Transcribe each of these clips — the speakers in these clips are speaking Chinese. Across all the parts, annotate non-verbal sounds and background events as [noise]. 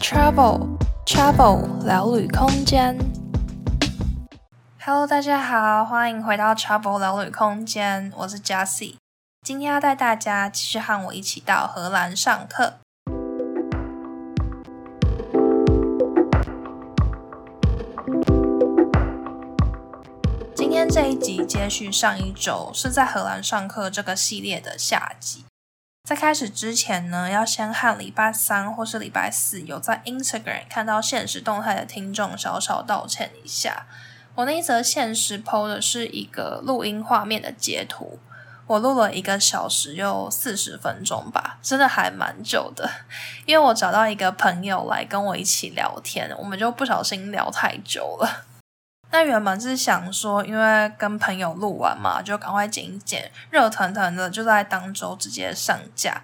Travel Travel 聊旅空间。Hello，大家好，欢迎回到 Travel 聊旅空间，我是 Jessie。今天要带大家继续和我一起到荷兰上课。今天这一集接续上一周是在荷兰上课这个系列的下集。在开始之前呢，要先和礼拜三或是礼拜四有在 Instagram 看到现实动态的听众小小道歉一下。我那一则现实 PO 的是一个录音画面的截图，我录了一个小时又四十分钟吧，真的还蛮久的。因为我找到一个朋友来跟我一起聊天，我们就不小心聊太久了。那原本是想说，因为跟朋友录完嘛，就赶快剪一剪，热腾腾的就在当周直接上架。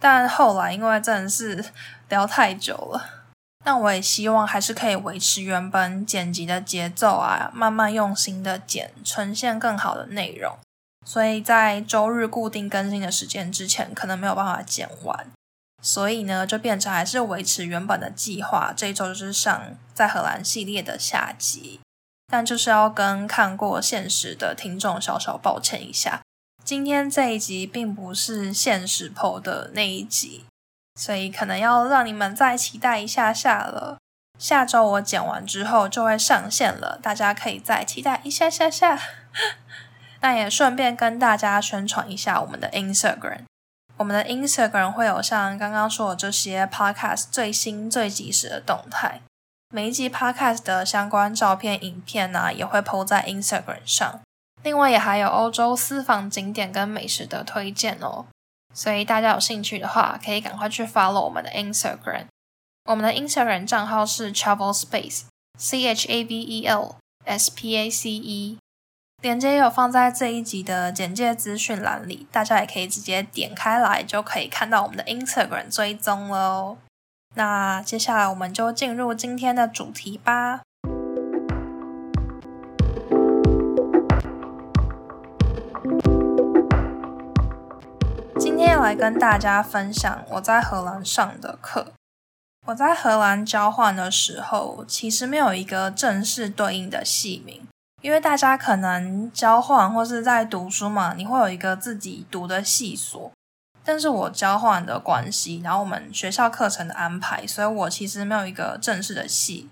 但后来因为真的是聊太久了，那我也希望还是可以维持原本剪辑的节奏啊，慢慢用心的剪，呈现更好的内容。所以在周日固定更新的时间之前，可能没有办法剪完。所以呢，就变成还是维持原本的计划，这一周就是上在荷兰系列的下集。但就是要跟看过现实的听众小小抱歉一下，今天这一集并不是现实 PO 的那一集，所以可能要让你们再期待一下下了。下周我剪完之后就会上线了，大家可以再期待一下下下。[laughs] 那也顺便跟大家宣传一下我们的 Instagram，我们的 Instagram 会有像刚刚说的这些 Podcast 最新最及时的动态。每一集 Podcast 的相关照片、影片呢、也会 po 在 Instagram 上。另外，也还有欧洲私房景点跟美食的推荐哦。所以大家有兴趣的话，可以赶快去 follow 我们的 Instagram。我们的 Instagram 账号是 Travel Space，C H A V E L S P A C E。连接有放在这一集的简介资讯栏里，大家也可以直接点开来，就可以看到我们的 Instagram 追踪了哦。那接下来我们就进入今天的主题吧。今天要来跟大家分享我在荷兰上的课。我在荷兰交换的时候，其实没有一个正式对应的系名，因为大家可能交换或是在读书嘛，你会有一个自己读的系所。但是我交换的关系，然后我们学校课程的安排，所以我其实没有一个正式的系。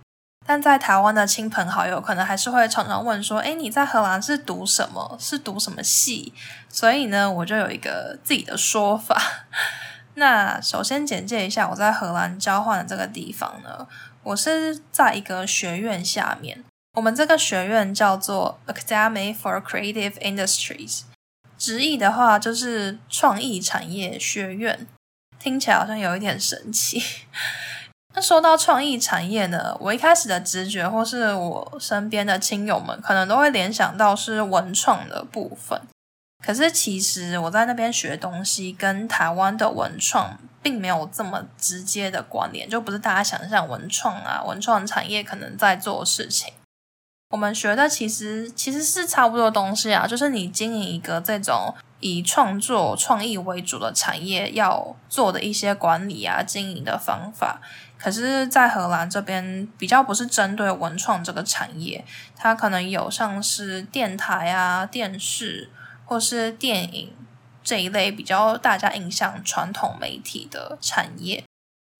但在台湾的亲朋好友可能还是会常常问说：“诶，你在荷兰是读什么？是读什么系？”所以呢，我就有一个自己的说法。[laughs] 那首先简介一下我在荷兰交换的这个地方呢，我是在一个学院下面，我们这个学院叫做 Academy for Creative Industries。直译的话就是创意产业学院，听起来好像有一点神奇。[laughs] 那说到创意产业呢，我一开始的直觉或是我身边的亲友们可能都会联想到是文创的部分。可是其实我在那边学东西跟台湾的文创并没有这么直接的关联，就不是大家想象文创啊，文创产业可能在做事情。我们学的其实其实是差不多东西啊，就是你经营一个这种以创作创意为主的产业要做的一些管理啊、经营的方法。可是，在荷兰这边比较不是针对文创这个产业，它可能有像是电台啊、电视或是电影这一类比较大家印象传统媒体的产业。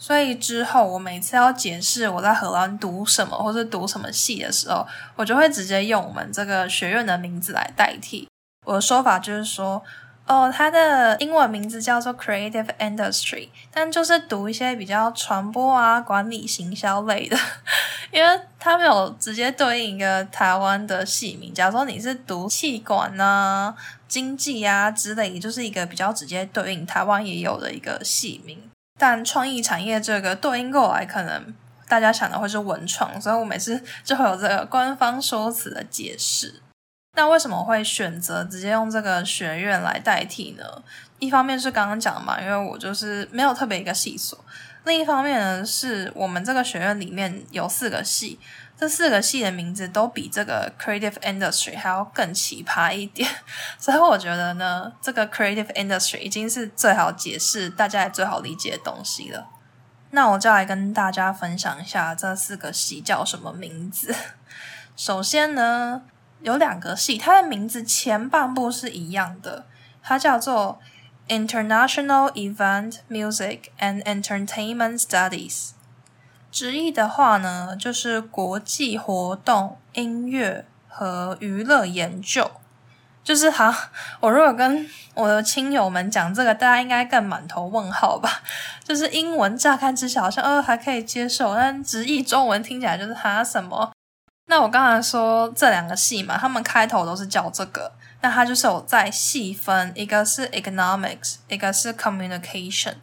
所以之后，我每次要解释我在荷兰读什么或是读什么系的时候，我就会直接用我们这个学院的名字来代替。我的说法就是说，哦，它的英文名字叫做 Creative Industry，但就是读一些比较传播啊、管理、行销类的，[laughs] 因为它没有直接对应一个台湾的系名。假如说你是读气管啊、经济啊之类，就是一个比较直接对应台湾也有的一个系名。但创意产业这个对应过来，可能大家想的会是文创，所以我每次就会有这个官方说辞的解释。那为什么会选择直接用这个学院来代替呢？一方面是刚刚讲嘛，因为我就是没有特别一个系所；另一方面呢，是我们这个学院里面有四个系。这四个系的名字都比这个 creative industry 还要更奇葩一点，所以我觉得呢，这个 creative industry 已经是最好解释、大家也最好理解的东西了。那我就来跟大家分享一下这四个系叫什么名字。首先呢，有两个系，它的名字前半部是一样的，它叫做 International Event Music and Entertainment Studies。直译的话呢，就是国际活动音乐和娱乐研究。就是哈，我如果跟我的亲友们讲这个，大家应该更满头问号吧？就是英文乍看之下好像呃还可以接受，但直译中文听起来就是哈什么？那我刚才说这两个系嘛，他们开头都是叫这个，那它就是有在细分，一个是 economics，一个是 communication，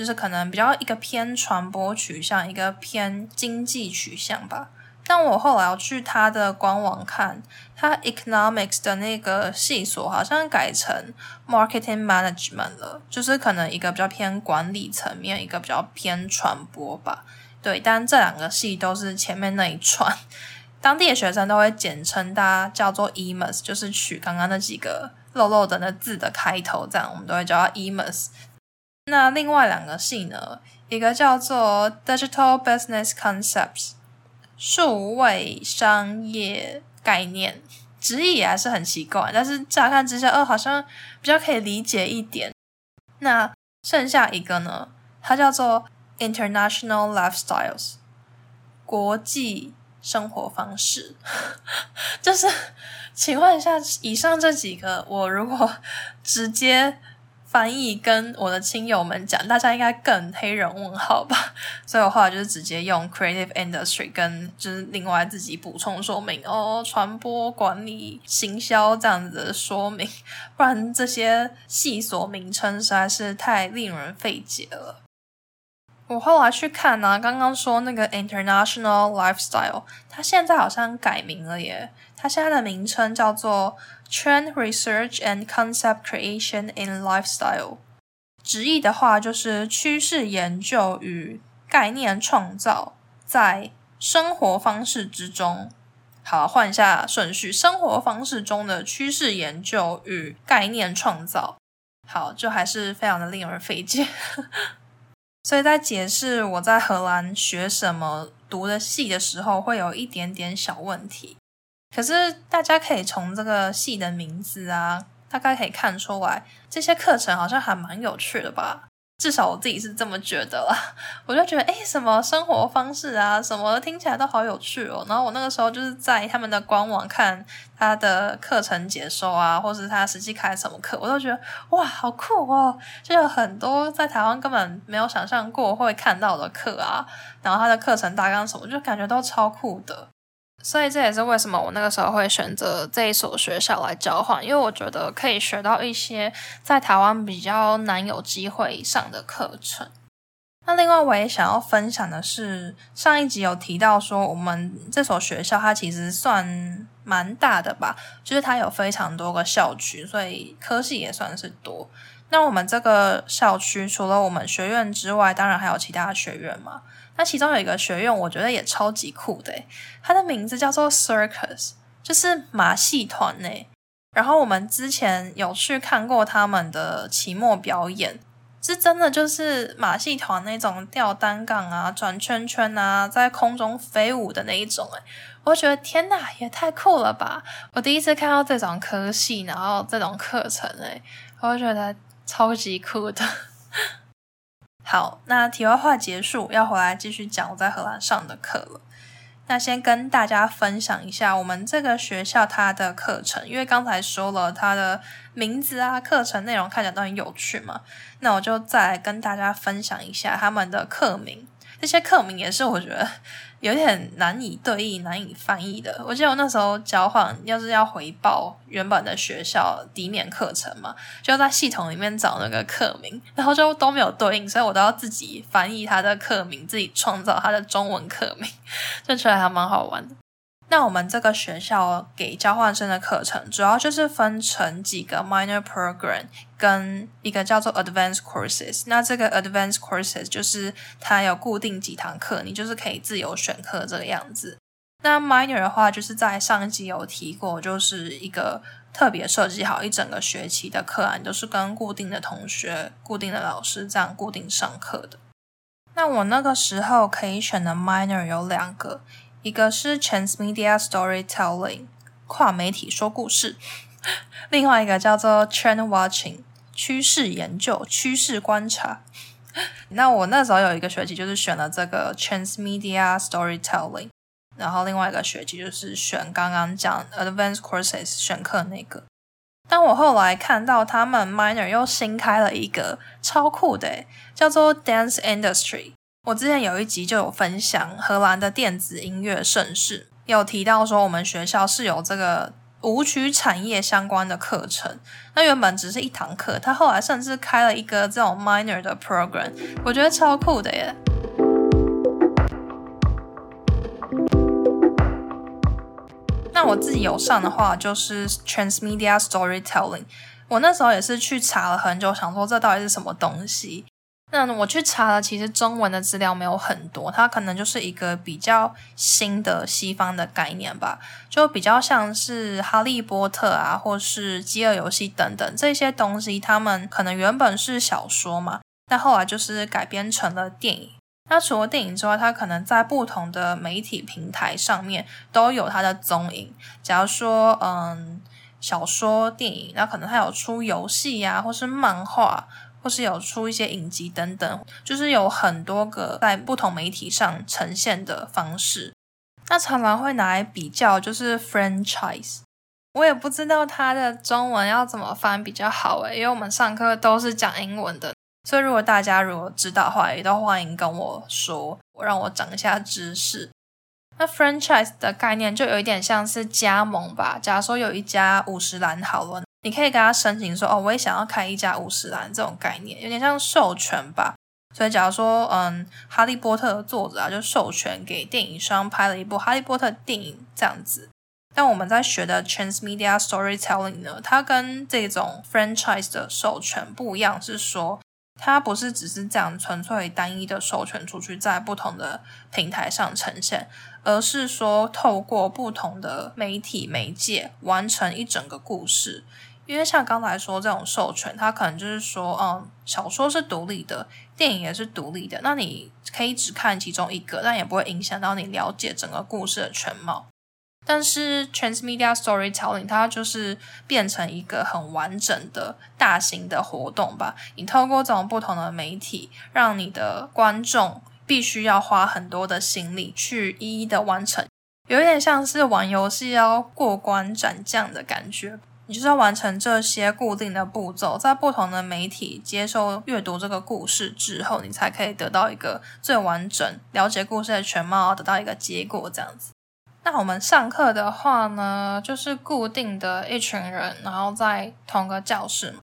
就是可能比较一个偏传播取向，一个偏经济取向吧。但我后来要去他的官网看，他 economics 的那个系所好像改成 marketing management 了，就是可能一个比较偏管理层面，一个比较偏传播吧。对，但这两个系都是前面那一串，[laughs] 当地的学生都会简称大家叫做 EMUS，就是取刚刚那几个漏漏的那字的开头，这样我们都会叫 EMUS。那另外两个系呢，一个叫做 Digital Business Concepts。数位商业概念，直译也还是很奇怪，但是乍看之下，哦，好像比较可以理解一点。那剩下一个呢，它叫做 International Lifestyles，国际生活方式。[laughs] 就是，请问一下，以上这几个，我如果直接。翻译跟我的亲友们讲，大家应该更黑人问号吧，[laughs] 所以我后来就是直接用 creative industry 跟就是另外自己补充说明哦，传播管理行销这样子的说明，不然这些细所名称实在是太令人费解了。我后来去看呢、啊，刚刚说那个 international lifestyle，它现在好像改名了耶，它现在的名称叫做。Trend Research and Concept Creation in Lifestyle，直译的话就是趋势研究与概念创造在生活方式之中。好，换一下顺序，生活方式中的趋势研究与概念创造。好，就还是非常的令人费解。所以在解释我在荷兰学什么、读的系的时候，会有一点点小问题。可是大家可以从这个系的名字啊，大概可以看出来，这些课程好像还蛮有趣的吧？至少我自己是这么觉得啦。[laughs] 我就觉得，诶，什么生活方式啊，什么听起来都好有趣哦。然后我那个时候就是在他们的官网看他的课程解说啊，或是他实际开什么课，我都觉得哇，好酷哦！就有很多在台湾根本没有想象过会看到的课啊，然后他的课程大纲什么，就感觉都超酷的。所以这也是为什么我那个时候会选择这一所学校来交换，因为我觉得可以学到一些在台湾比较难有机会上的课程。那另外我也想要分享的是，上一集有提到说，我们这所学校它其实算蛮大的吧，就是它有非常多个校区，所以科系也算是多。那我们这个校区除了我们学院之外，当然还有其他学院嘛。那其中有一个学院，我觉得也超级酷的，它的名字叫做 Circus，就是马戏团呢。然后我们之前有去看过他们的期末表演，是真的就是马戏团那种吊单杠啊、转圈圈啊，在空中飞舞的那一种。哎，我觉得天哪，也太酷了吧！我第一次看到这种科系，然后这种课程，哎，我觉得超级酷的。好，那题外话结束，要回来继续讲我在荷兰上的课了。那先跟大家分享一下我们这个学校它的课程，因为刚才说了它的名字啊，课程内容看起来都很有趣嘛。那我就再来跟大家分享一下他们的课名，这些课名也是我觉得。有点难以对应、难以翻译的。我记得我那时候交换，要是要回报原本的学校抵免课程嘛，就在系统里面找那个课名，然后就都没有对应，所以我都要自己翻译它的课名，自己创造它的中文课名，就觉得还蛮好玩的。那我们这个学校给交换生的课程，主要就是分成几个 minor program 跟一个叫做 advanced courses。那这个 advanced courses 就是它有固定几堂课，你就是可以自由选课这个样子。那 minor 的话，就是在上一集有提过，就是一个特别设计好一整个学期的课案，都是跟固定的同学、固定的老师这样固定上课的。那我那个时候可以选的 minor 有两个，一个是 Transmedia Storytelling 跨媒体说故事，另外一个叫做 Trend Watching 趋势研究、趋势观察。那我那时候有一个学期就是选了这个 Transmedia Storytelling，然后另外一个学期就是选刚刚讲 Advanced Courses 选课那个。但我后来看到他们 Minor 又新开了一个超酷的，叫做 Dance Industry。我之前有一集就有分享荷兰的电子音乐盛世，有提到说我们学校是有这个。舞曲产业相关的课程，那原本只是一堂课，他后来甚至开了一个这种 minor 的 program，我觉得超酷的耶。那我自己有上的话，就是 Transmedia Storytelling，我那时候也是去查了很久，想说这到底是什么东西。那我去查了，其实中文的资料没有很多，它可能就是一个比较新的西方的概念吧，就比较像是哈利波特啊，或是饥饿游戏等等这些东西，他们可能原本是小说嘛，但后来就是改编成了电影。那除了电影之外，它可能在不同的媒体平台上面都有它的踪影。假如说，嗯，小说、电影，那可能它有出游戏呀，或是漫画。或是有出一些影集等等，就是有很多个在不同媒体上呈现的方式。那常常会拿来比较，就是 franchise。我也不知道它的中文要怎么翻比较好诶，因为我们上课都是讲英文的，所以如果大家如果知道的话，也都欢迎跟我说，我让我长一下知识。那 franchise 的概念就有一点像是加盟吧。假如说有一家五十岚好了。你可以跟他申请说，哦，我也想要开一家五十岚这种概念，有点像授权吧。所以，假如说，嗯，哈利波特的作者啊，就授权给电影商拍了一部哈利波特电影这样子。但我们在学的 Transmedia Storytelling 呢，它跟这种 franchise 的授权不一样，是说它不是只是这样纯粹单一的授权出去，在不同的平台上呈现。而是说，透过不同的媒体媒介完成一整个故事。因为像刚才说这种授权，它可能就是说，嗯，小说是独立的，电影也是独立的，那你可以只看其中一个，但也不会影响到你了解整个故事的全貌。但是 Transmedia Storytelling 它就是变成一个很完整的大型的活动吧。你透过这种不同的媒体，让你的观众。必须要花很多的心力去一一的完成，有一点像是玩游戏要过关斩将的感觉。你就是要完成这些固定的步骤，在不同的媒体接受阅读这个故事之后，你才可以得到一个最完整了解故事的全貌，得到一个结果这样子。那我们上课的话呢，就是固定的一群人，然后在同个教室。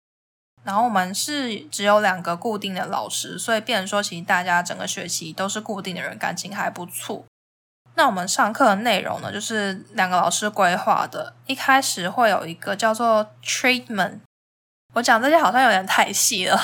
然后我们是只有两个固定的老师，所以变成说，其实大家整个学期都是固定的人，感情还不错。那我们上课的内容呢，就是两个老师规划的。一开始会有一个叫做 treatment，我讲这些好像有点太细了，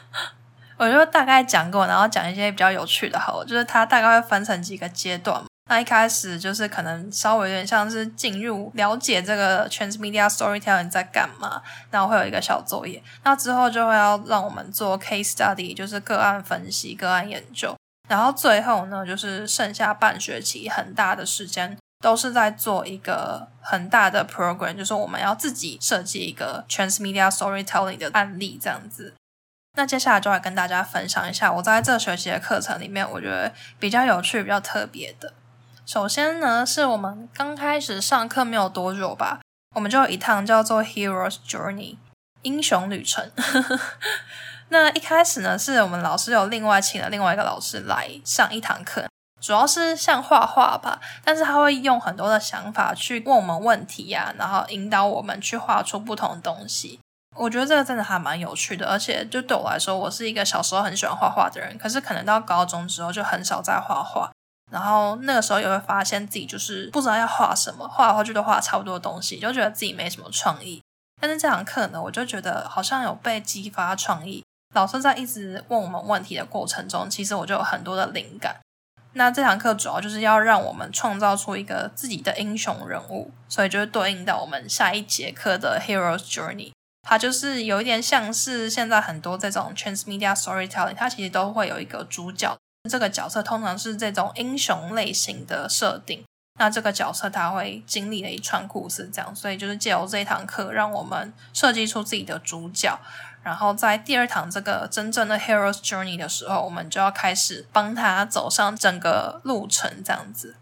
[laughs] 我就大概讲过，然后讲一些比较有趣的，好，就是它大概会分成几个阶段。那一开始就是可能稍微有点像是进入了解这个 Transmedia Storytelling 在干嘛，然后会有一个小作业。那之后就会要让我们做 case study，就是个案分析、个案研究。然后最后呢，就是剩下半学期很大的时间都是在做一个很大的 program，就是我们要自己设计一个 Transmedia Storytelling 的案例这样子。那接下来就来跟大家分享一下我在这学期的课程里面，我觉得比较有趣、比较特别的。首先呢，是我们刚开始上课没有多久吧，我们就有一趟叫做 Hero's Journey 英雄旅程。[laughs] 那一开始呢，是我们老师有另外请了另外一个老师来上一堂课，主要是像画画吧，但是他会用很多的想法去问我们问题呀、然后引导我们去画出不同的东西。我觉得这个真的还蛮有趣的，而且就对我来说，我是一个小时候很喜欢画画的人，可是可能到高中之后就很少再画画。然后那个时候也会发现自己就是不知道要画什么，画来画去都画差不多的东西，就觉得自己没什么创意。但是这堂课呢，我就觉得好像有被激发创意。老师在一直问我们问题的过程中，其实我就有很多的灵感。那这堂课主要就是要让我们创造出一个自己的英雄人物，所以就会对应到我们下一节课的 Hero's Journey。它就是有一点像是现在很多这种 Transmedia Storytelling，它其实都会有一个主角。这个角色通常是这种英雄类型的设定。那这个角色他会经历了一串故事，这样，所以就是借由这一堂课，让我们设计出自己的主角。然后在第二堂这个真正的 Hero's Journey 的时候，我们就要开始帮他走上整个路程，这样子。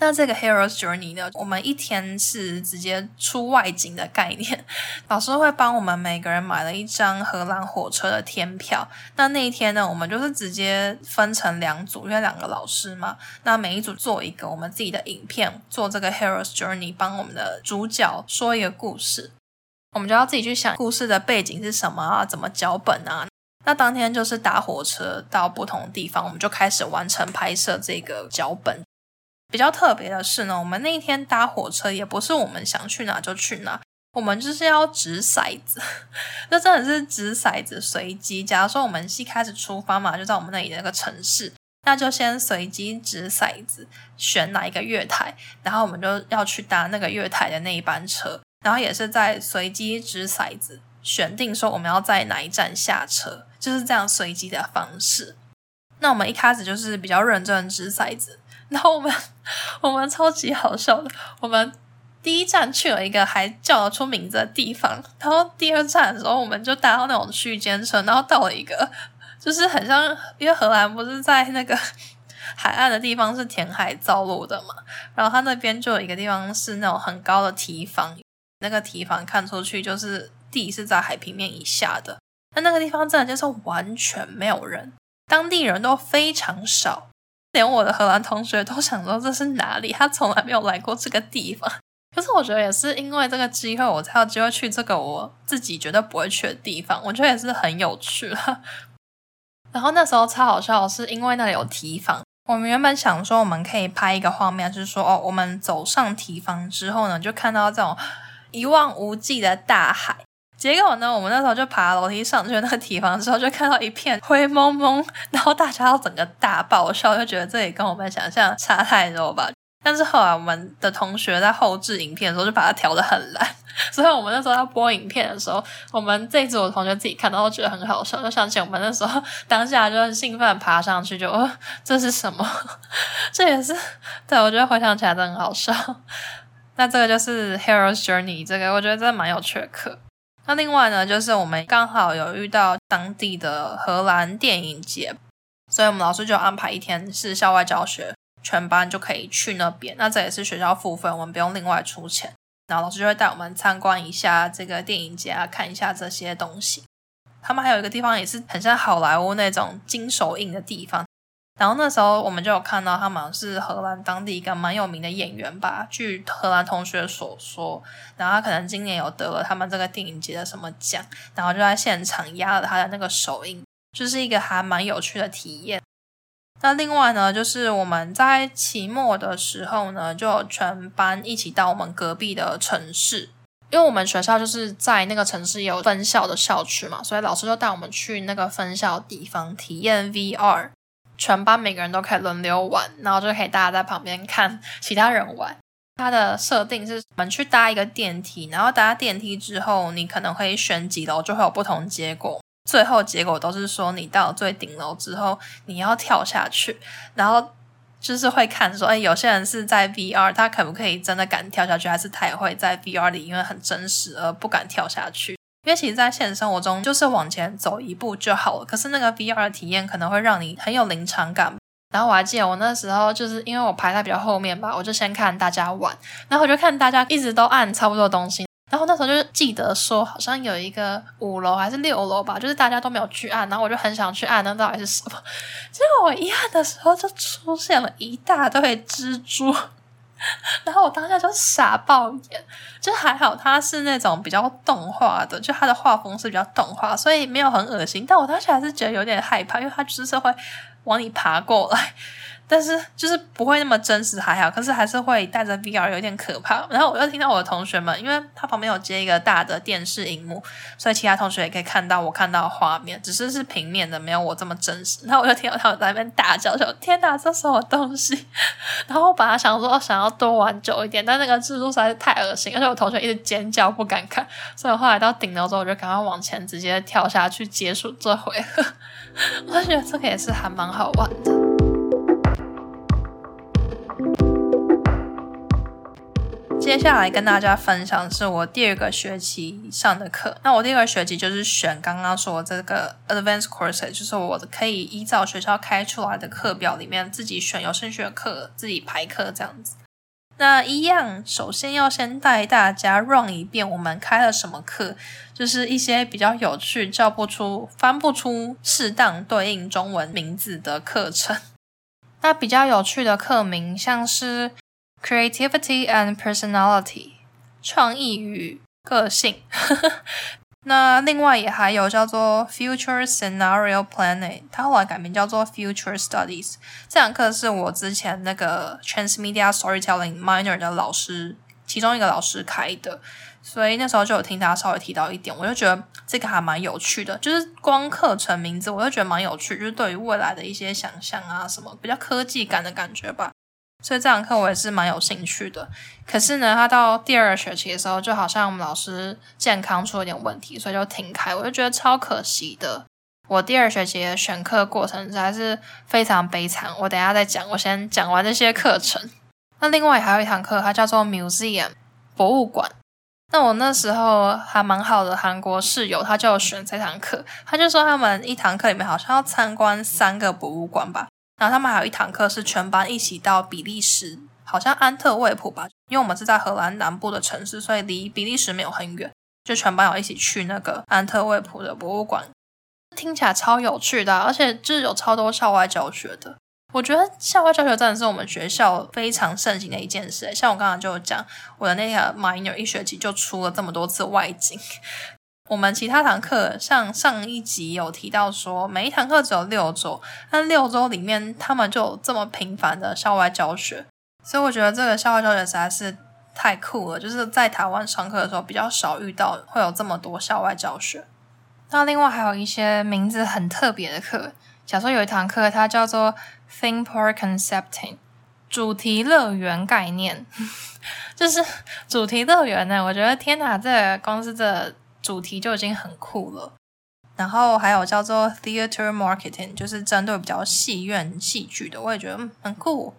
那这个 Hero's Journey 呢，我们一天是直接出外景的概念，老师会帮我们每个人买了一张荷兰火车的天票。那那一天呢，我们就是直接分成两组，因为两个老师嘛，那每一组做一个我们自己的影片，做这个 Hero's Journey，帮我们的主角说一个故事。我们就要自己去想故事的背景是什么啊，怎么脚本啊。那当天就是搭火车到不同地方，我们就开始完成拍摄这个脚本。比较特别的是呢，我们那一天搭火车也不是我们想去哪就去哪，我们就是要掷骰子，[laughs] 那真的是掷骰子随机。假如说我们一开始出发嘛，就在我们那里的那个城市，那就先随机掷骰子，选哪一个月台，然后我们就要去搭那个月台的那一班车，然后也是在随机掷骰子，选定说我们要在哪一站下车，就是这样随机的方式。那我们一开始就是比较认真掷骰子。然后我们我们超级好笑的，我们第一站去了一个还叫得出名字的地方，然后第二站的时候我们就搭到那种区间车，然后到了一个就是很像，因为荷兰不是在那个 [laughs] 海岸的地方是填海造陆的嘛，然后它那边就有一个地方是那种很高的堤防，那个堤防看出去就是地是在海平面以下的，那那个地方真的就是完全没有人，当地人都非常少。连我的荷兰同学都想说这是哪里，他从来没有来过这个地方。[laughs] 可是我觉得也是因为这个机会，我才有机会去这个我自己绝对不会去的地方。我觉得也是很有趣了。[laughs] 然后那时候超好笑，是因为那里有堤防。我们原本想说我们可以拍一个画面，就是说哦，我们走上堤防之后呢，就看到这种一望无际的大海。结果呢，我们那时候就爬楼梯上去那个堤防之后，就看到一片灰蒙蒙，然后大家都整个大爆笑，就觉得这里跟我们想象差太多吧。但是后来我们的同学在后置影片的时候，就把它调得很烂，[laughs] 所以我们那时候要播影片的时候，我们这一组的同学自己看到都觉得很好笑，就想起我们那时候当下就很兴奋爬上去就，就哦，这是什么？[laughs] 这也是对，我觉得回想起来真的很好笑。那这个就是 Hero's Journey，这个我觉得真的蛮有趣的课。那另外呢，就是我们刚好有遇到当地的荷兰电影节，所以我们老师就安排一天是校外教学，全班就可以去那边。那这也是学校付费，我们不用另外出钱。然后老师就会带我们参观一下这个电影节啊，看一下这些东西。他们还有一个地方也是很像好莱坞那种金手印的地方。然后那时候我们就有看到他们是荷兰当地一个蛮有名的演员吧，据荷兰同学所说，然后他可能今年有得了他们这个电影节的什么奖，然后就在现场压了他的那个手印，就是一个还蛮有趣的体验。那另外呢，就是我们在期末的时候呢，就全班一起到我们隔壁的城市，因为我们学校就是在那个城市有分校的校区嘛，所以老师就带我们去那个分校地方体验 VR。全班每个人都可以轮流玩，然后就可以大家在旁边看其他人玩。它的设定是我们去搭一个电梯，然后搭电梯之后，你可能会选几楼，就会有不同结果。最后结果都是说，你到最顶楼之后，你要跳下去。然后就是会看说，哎，有些人是在 VR，他可不可以真的敢跳下去，还是他也会在 VR 里因为很真实而不敢跳下去？因为其实，在现实生活中，就是往前走一步就好了。可是那个 VR 的体验可能会让你很有临场感。然后我还记得，我那时候就是因为我排在比较后面吧，我就先看大家玩，然后我就看大家一直都按差不多的东西。然后那时候就记得说，好像有一个五楼还是六楼吧，就是大家都没有去按，然后我就很想去按，那到底是什么？[laughs] 结果我一按的时候，就出现了一大堆蜘蛛。[laughs] 然后我当下就傻爆眼，就还好它是那种比较动画的，就它的画风是比较动画，所以没有很恶心。但我当时还是觉得有点害怕，因为它就是会往你爬过来。但是就是不会那么真实还好，可是还是会带着 VR 有点可怕。然后我又听到我的同学们，因为他旁边有接一个大的电视荧幕，所以其他同学也可以看到我看到画面，只是是平面的，没有我这么真实。然后我就听到他们在那边大叫说：“天哪，这什么东西？” [laughs] 然后我本来想说想要多玩久一点，但那个蜘蛛实在是太恶心，而且我同学一直尖叫不敢看，所以后来到顶楼之后，我就赶快往前直接跳下去结束这回合。[laughs] 我觉得这个也是还蛮好玩的。接下来跟大家分享是我第二个学期上的课。那我第二个学期就是选刚刚说这个 advanced course，就是我可以依照学校开出来的课表里面自己选有兴趣的课，自己排课这样子。那一样，首先要先带大家 run 一遍我们开了什么课，就是一些比较有趣、叫不出、翻不出适当对应中文名字的课程。那比较有趣的课名像是 Creativity and Personality，创意与个性。[laughs] 那另外也还有叫做 Future Scenario Planning，它后来改名叫做 Future Studies。这堂课是我之前那个 Transmedia Storytelling Minor 的老师，其中一个老师开的，所以那时候就有听他稍微提到一点，我就觉得这个还蛮有趣的。就是光课程名字，我就觉得蛮有趣，就是对于未来的一些想象啊，什么比较科技感的感觉吧。所以这堂课我也是蛮有兴趣的，可是呢，他到第二学期的时候，就好像我们老师健康出了点问题，所以就停开，我就觉得超可惜的。我第二学期的选课过程实在是非常悲惨，我等下再讲。我先讲完这些课程。那另外还有一堂课，它叫做 Museum 博物馆。那我那时候还蛮好的韩国室友，他就选这堂课，他就说他们一堂课里面好像要参观三个博物馆吧。然后他们还有一堂课是全班一起到比利时，好像安特卫普吧，因为我们是在荷兰南部的城市，所以离比利时没有很远，就全班有一起去那个安特卫普的博物馆，听起来超有趣的，而且就是有超多校外教学的。我觉得校外教学真的是我们学校非常盛行的一件事。像我刚刚就有讲，我的那个 minor 一学期就出了这么多次外景。我们其他堂课，像上一集有提到说，每一堂课只有六周，但六周里面他们就这么频繁的校外教学，所以我觉得这个校外教学实在是太酷了。就是在台湾上课的时候比较少遇到会有这么多校外教学。那另外还有一些名字很特别的课，假如说有一堂课它叫做 Theme Park Concepting，主题乐园概念，[laughs] 就是主题乐园呢，我觉得天哪，这个公司的。主题就已经很酷了，然后还有叫做 Theater Marketing，就是针对比较戏院戏剧的，我也觉得很酷。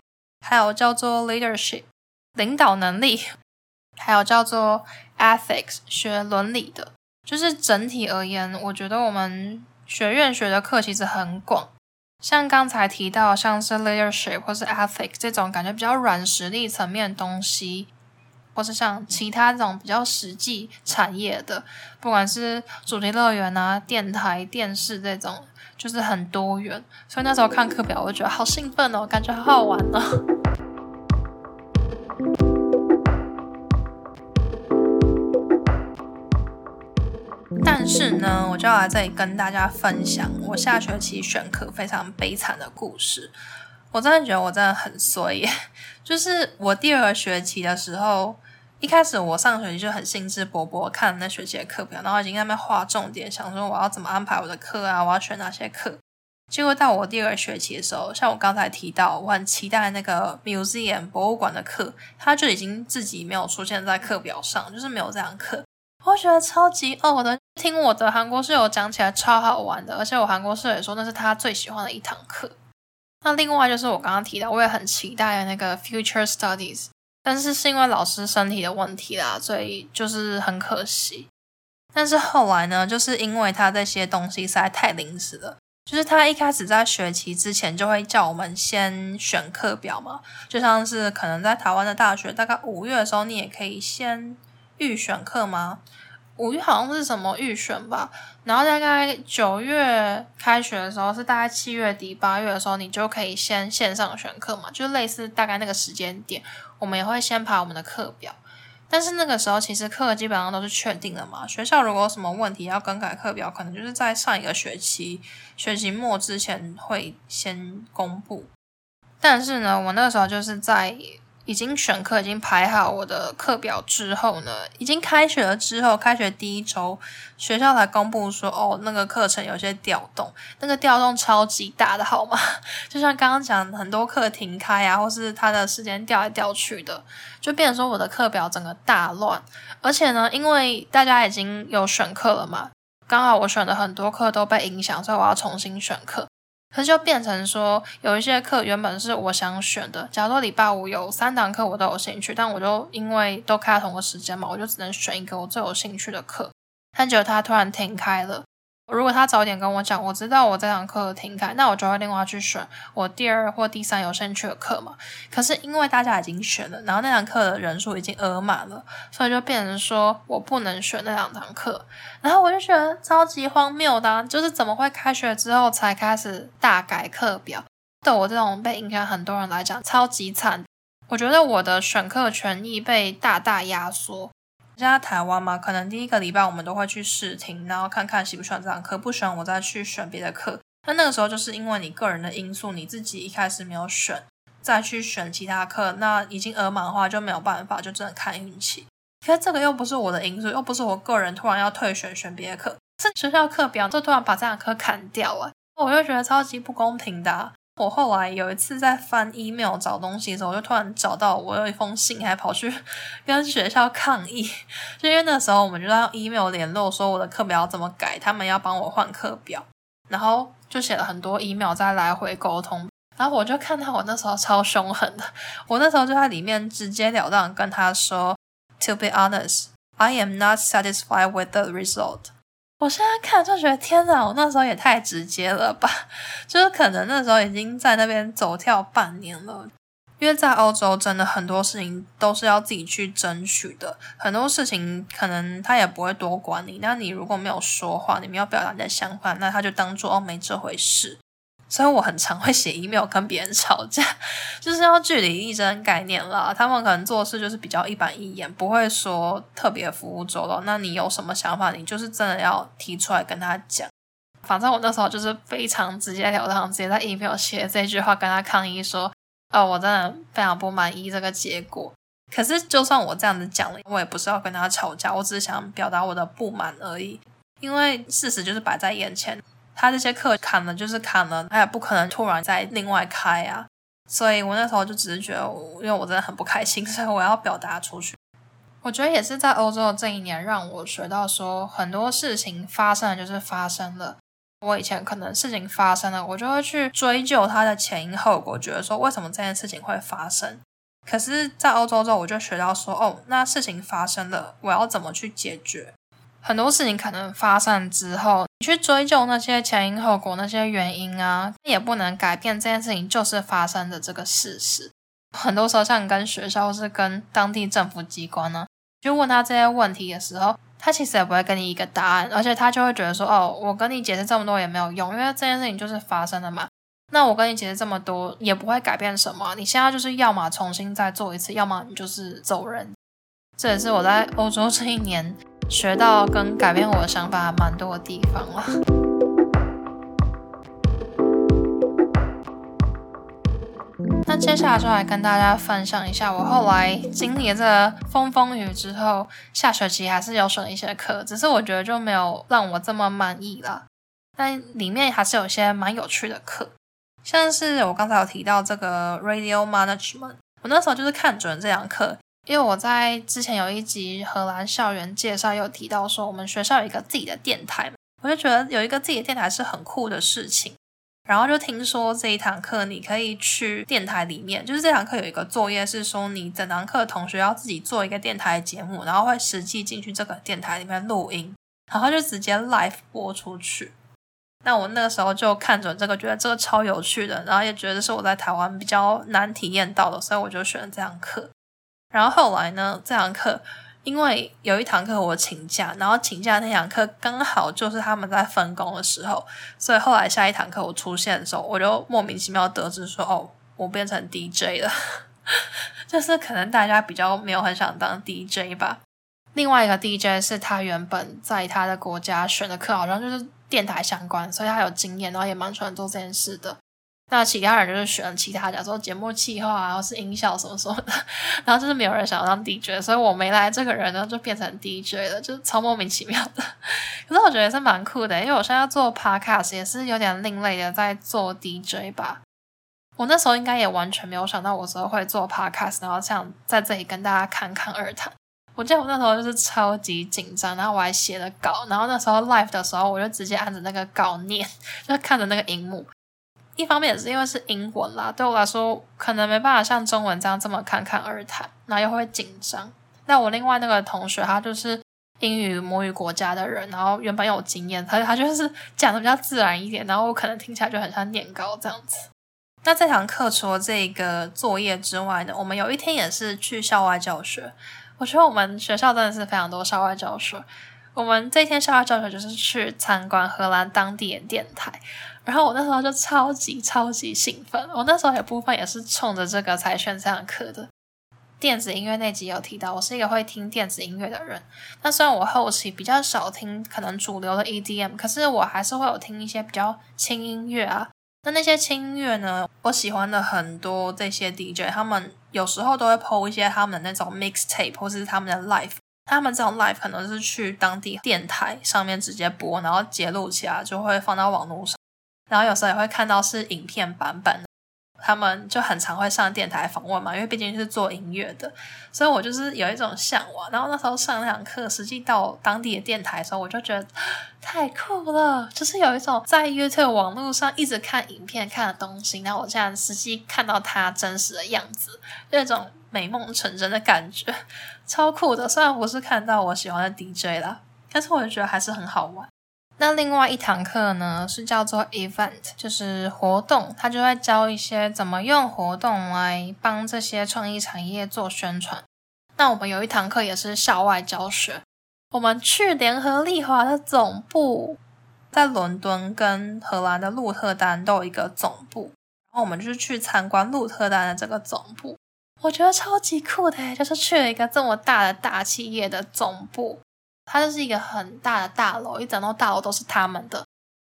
还有叫做 Leadership，领导能力，还有叫做 Ethics，学伦理的。就是整体而言，我觉得我们学院学的课其实很广，像刚才提到像是 Leadership 或是 Ethics 这种感觉比较软实力层面的东西。或是像其他这种比较实际产业的，不管是主题乐园啊、电台、电视这种，就是很多元。所以那时候看课表，我觉得好兴奋哦，感觉好好玩哦。[laughs] 但是呢，我就要来这里跟大家分享我下学期选课非常悲惨的故事。我真的觉得我真的很衰耶，[laughs] 就是我第二个学期的时候，一开始我上学期就很兴致勃勃看那学期的课表，然后已经在那边画重点，想说我要怎么安排我的课啊，我要选哪些课。结果到我第二学期的时候，像我刚才提到，我很期待那个 museum 博物馆的课，它就已经自己没有出现在课表上，就是没有这堂课。我觉得超级哦我的，听我的韩国室友讲起来超好玩的，而且我韩国室友也说那是他最喜欢的一堂课。那另外就是我刚刚提到，我也很期待那个 Future Studies，但是是因为老师身体的问题啦，所以就是很可惜。但是后来呢，就是因为他这些东西实在太临时了，就是他一开始在学期之前就会叫我们先选课表嘛，就像是可能在台湾的大学，大概五月的时候，你也可以先预选课吗？五月好像是什么预选吧，然后大概九月开学的时候是大概七月底八月的时候，你就可以先线上选课嘛，就类似大概那个时间点，我们也会先排我们的课表。但是那个时候其实课基本上都是确定的嘛，学校如果有什么问题要更改课表，可能就是在上一个学期学期末之前会先公布。但是呢，我那个时候就是在。已经选课，已经排好我的课表之后呢，已经开学了之后，开学第一周，学校才公布说，哦，那个课程有些调动，那个调动超级大的，好吗？就像刚刚讲，很多课停开啊，或是它的时间调来调去的，就变成说我的课表整个大乱。而且呢，因为大家已经有选课了嘛，刚好我选的很多课都被影响，所以我要重新选课。可是就变成说，有一些课原本是我想选的，假如说礼拜五有三堂课我都有兴趣，但我就因为都开了同个时间嘛，我就只能选一个我最有兴趣的课。但结果他突然停开了。如果他早点跟我讲，我知道我这堂课停开，那我就会另外去选我第二或第三有兴趣的课嘛。可是因为大家已经选了，然后那堂课的人数已经额满了，所以就变成说我不能选那两堂课。然后我就觉得超级荒谬的，就是怎么会开学之后才开始大改课表？对我这种被影响很多人来讲，超级惨。我觉得我的选课权益被大大压缩。现在台湾嘛，可能第一个礼拜我们都会去试听，然后看看喜不喜欢这堂课，不喜欢我再去选别的课。那那个时候就是因为你个人的因素，你自己一开始没有选，再去选其他课，那已经额满的话就没有办法，就真的看运气。可是这个又不是我的因素，又不是我个人突然要退选选别的课，是学校课表就突然把这堂课砍掉了，我就觉得超级不公平的。我后来有一次在翻 email 找东西的时候，我就突然找到我有一封信，还跑去 [laughs] 跟学校抗议，就因为那时候我们就在 email 联络，说我的课表怎么改，他们要帮我换课表，然后就写了很多 email 在来回沟通，然后我就看到我那时候超凶狠的，我那时候就在里面直截了当跟他说，To be honest, I am not satisfied with the result. 我现在看就觉得天哪，我那时候也太直接了吧！就是可能那时候已经在那边走跳半年了，因为在欧洲真的很多事情都是要自己去争取的，很多事情可能他也不会多管你，那你如果没有说话，你没有表达你的想法，那他就当做哦没这回事。所以我很常会写 email 跟别人吵架，[laughs] 就是要据理力争概念啦。他们可能做事就是比较一板一眼，不会说特别服务周到。那你有什么想法，你就是真的要提出来跟他讲。反正我那时候就是非常直截了当，直接在 email 写这句话跟他抗议说：“哦，我真的非常不满意这个结果。”可是就算我这样子讲了，我也不是要跟他吵架，我只是想表达我的不满而已。因为事实就是摆在眼前。他这些课砍了就是砍了，他也不可能突然再另外开啊。所以我那时候就只是觉得，因为我真的很不开心，所以我要表达出去。我觉得也是在欧洲的这一年，让我学到说，很多事情发生了就是发生了。我以前可能事情发生了，我就会去追究它的前因后果，觉得说为什么这件事情会发生。可是，在欧洲之后，我就学到说，哦，那事情发生了，我要怎么去解决？很多事情可能发生之后，去追究那些前因后果、那些原因啊，也不能改变这件事情就是发生的这个事实。很多时候，像你跟学校或是跟当地政府机关呢，去问他这些问题的时候，他其实也不会给你一个答案，而且他就会觉得说：“哦，我跟你解释这么多也没有用，因为这件事情就是发生的嘛。那我跟你解释这么多也不会改变什么。你现在就是要么重新再做一次，要么你就是走人。”这也是我在欧洲这一年。学到跟改变我的想法蛮多的地方了。那接下来就来跟大家分享一下，我后来经历了这个风风雨之后，下学期还是有选一些课，只是我觉得就没有让我这么满意了。但里面还是有些蛮有趣的课，像是我刚才有提到这个 Radio Management，我那时候就是看准这堂课。因为我在之前有一集荷兰校园介绍，有提到说我们学校有一个自己的电台，我就觉得有一个自己的电台是很酷的事情。然后就听说这一堂课你可以去电台里面，就是这堂课有一个作业是说你整堂课同学要自己做一个电台节目，然后会实际进去这个电台里面录音，然后就直接 live 播出去。那我那个时候就看准这个，觉得这个超有趣的，然后也觉得是我在台湾比较难体验到的，所以我就选了这堂课。然后后来呢，这堂课因为有一堂课我请假，然后请假那堂课刚好就是他们在分工的时候，所以后来下一堂课我出现的时候，我就莫名其妙得知说，哦，我变成 DJ 了，[laughs] 就是可能大家比较没有很想当 DJ 吧。另外一个 DJ 是他原本在他的国家选的课，好像就是电台相关，所以他有经验，然后也蛮喜欢做这件事的。那其他人就是选其他，假如说节目企划啊，或是音效什么什么的，然后就是没有人想要当 DJ，所以我没来这个人呢就变成 DJ 了，就超莫名其妙的。[laughs] 可是我觉得是蛮酷的，因为我现在做 Podcast 也是有点另类的在做 DJ 吧。我那时候应该也完全没有想到我之后会做 Podcast，然后想在这里跟大家侃侃而谈。我记得我那时候就是超级紧张，然后我还写了稿，然后那时候 live 的时候我就直接按着那个稿念，[laughs] 就看着那个荧幕。一方面也是因为是英文啦，对我来说可能没办法像中文这样这么侃侃而谈，然后又会紧张。那我另外那个同学，他就是英语母语国家的人，然后原本有经验，他他就是讲的比较自然一点，然后我可能听起来就很像念稿这样子。那这堂课除了这个作业之外呢，我们有一天也是去校外教学。我觉得我们学校真的是非常多校外教学。我们这一天校外教学就是去参观荷兰当地的电台，然后我那时候就超级超级兴奋。我那时候有部分也是冲着这个才选这堂课的。电子音乐那集有提到，我是一个会听电子音乐的人。那虽然我后期比较少听可能主流的 EDM，可是我还是会有听一些比较轻音乐啊。那那些轻音乐呢，我喜欢的很多这些 DJ，他们有时候都会 PO 一些他们的那种 mixtape 或是他们的 live。他们这种 live 可能是去当地电台上面直接播，然后截录起来就会放到网络上，然后有时候也会看到是影片版本。他们就很常会上电台访问嘛，因为毕竟是做音乐的，所以我就是有一种向往。然后那时候上那堂课，实际到当地的电台的时候，我就觉得太酷了，就是有一种在 YouTube 网络上一直看影片看的东西，然后我现在实际看到它真实的样子，就一种美梦成真的感觉，[laughs] 超酷的。虽然不是看到我喜欢的 DJ 啦，但是我就觉得还是很好玩。那另外一堂课呢，是叫做 event，就是活动，他就会教一些怎么用活动来帮这些创意产业做宣传。那我们有一堂课也是校外教学，我们去联合利华的总部，在伦敦跟荷兰的鹿特丹都有一个总部，然后我们就是去参观鹿特丹的这个总部，我觉得超级酷的，就是去了一个这么大的大企业的总部。它就是一个很大的大楼，一整栋大楼都是他们的。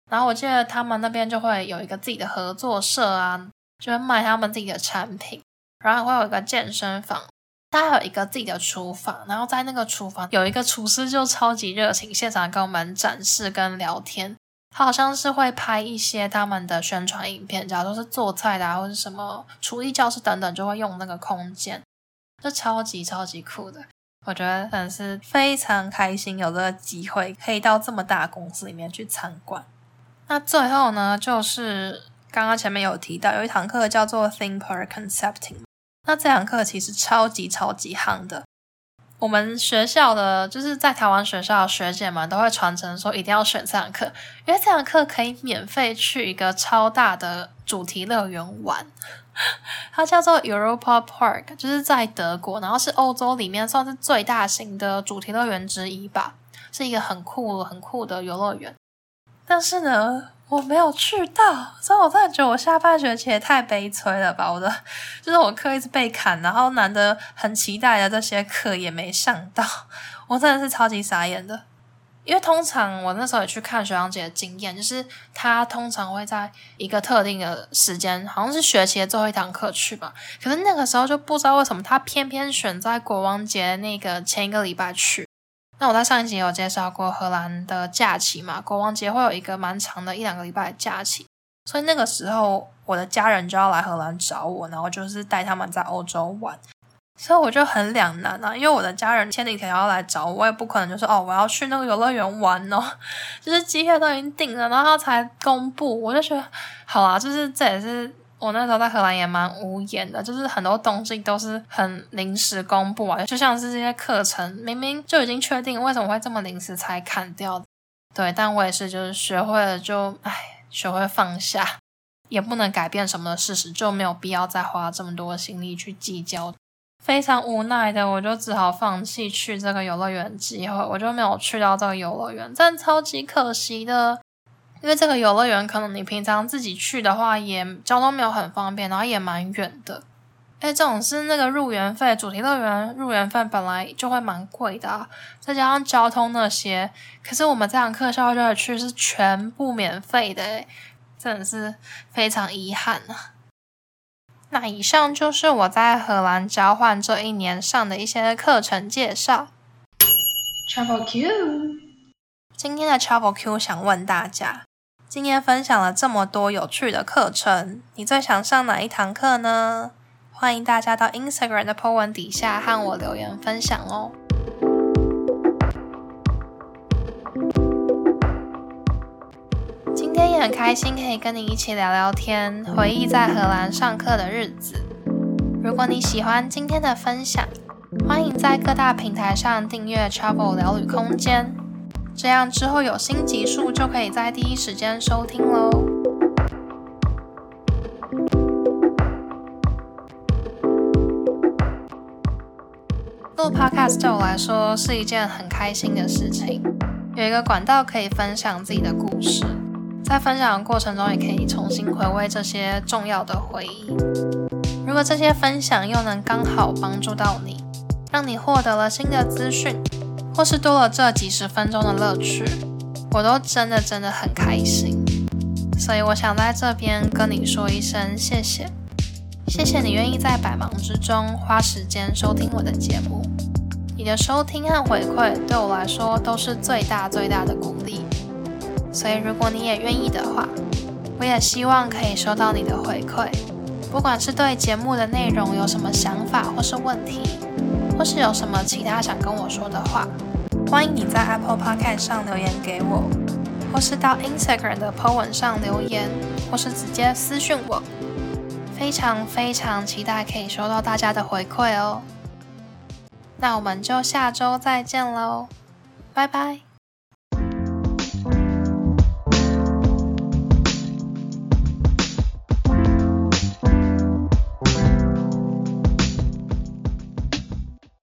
然后我记得他们那边就会有一个自己的合作社啊，就会卖他们自己的产品。然后会有一个健身房，它还有一个自己的厨房。然后在那个厨房有一个厨师就超级热情，现场跟我们展示跟聊天。他好像是会拍一些他们的宣传影片，假如说是做菜的啊，或者什么厨艺教室等等，就会用那个空间，就超级超级酷的。我觉得粉丝非常开心，有这个机会可以到这么大公司里面去参观。那最后呢，就是刚刚前面有提到有一堂课叫做 Think Per Concepting，那这堂课其实超级超级夯的。我们学校的就是在台湾学校的学姐们都会传承说一定要选这堂课，因为这堂课可以免费去一个超大的主题乐园玩。[laughs] 它叫做 Europa Park，就是在德国，然后是欧洲里面算是最大型的主题乐园之一吧，是一个很酷很酷的游乐园。但是呢，我没有去到，所以我真的觉得我下半学期也太悲催了吧！我的 [laughs] 就是我课一直被砍，然后难得很期待的这些课也没上到，[laughs] 我真的是超级傻眼的。因为通常我那时候也去看学长姐的经验，就是他通常会在一个特定的时间，好像是学期的最后一堂课去吧。可是那个时候就不知道为什么他偏偏选在国王节那个前一个礼拜去。那我在上一集有介绍过荷兰的假期嘛，国王节会有一个蛮长的一两个礼拜的假期，所以那个时候我的家人就要来荷兰找我，然后就是带他们在欧洲玩。所以我就很两难啊，因为我的家人千里迢迢要来找我，我也不可能就说哦，我要去那个游乐园玩哦，[laughs] 就是机票都已经订了，然后才公布，我就觉得好啊，就是这也是我那时候在荷兰也蛮无言的，就是很多东西都是很临时公布啊，就像是这些课程明明就已经确定，为什么会这么临时才砍掉？对，但我也是就是学会了就唉，学会放下，也不能改变什么的事实，就没有必要再花这么多心力去计较。非常无奈的，我就只好放弃去这个游乐园机会，我就没有去到这个游乐园，真的超级可惜的。因为这个游乐园可能你平常自己去的话，也交通没有很方便，然后也蛮远的。哎，这种是那个入园费，主题乐园入园费本来就会蛮贵的啊，再加上交通那些，可是我们这堂课校外去是全部免费的，诶，真的是非常遗憾啊。那以上就是我在荷兰交换这一年上的一些课程介绍。Travel Q，今天的 Travel Q 想问大家，今天分享了这么多有趣的课程，你最想上哪一堂课呢？欢迎大家到 Instagram 的 po 文底下和我留言分享哦。今天也很开心可以跟你一起聊聊天，回忆在荷兰上课的日子。如果你喜欢今天的分享，欢迎在各大平台上订阅 Travel 聊旅空间，这样之后有新集数就可以在第一时间收听喽。录 Podcast 对我来说是一件很开心的事情，有一个管道可以分享自己的故事，在分享的过程中也可以重新回味这些重要的回忆。如果这些分享又能刚好帮助到你，让你获得了新的资讯，或是多了这几十分钟的乐趣，我都真的真的很开心。所以我想在这边跟你说一声谢谢，谢谢你愿意在百忙之中花时间收听我的节目。你的收听和回馈对我来说都是最大最大的鼓励。所以如果你也愿意的话，我也希望可以收到你的回馈。不管是对节目的内容有什么想法或是问题，或是有什么其他想跟我说的话，欢迎你在 Apple Podcast 上留言给我，或是到 Instagram 的 po 文上留言，或是直接私讯我。非常非常期待可以收到大家的回馈哦。那我们就下周再见喽，拜拜。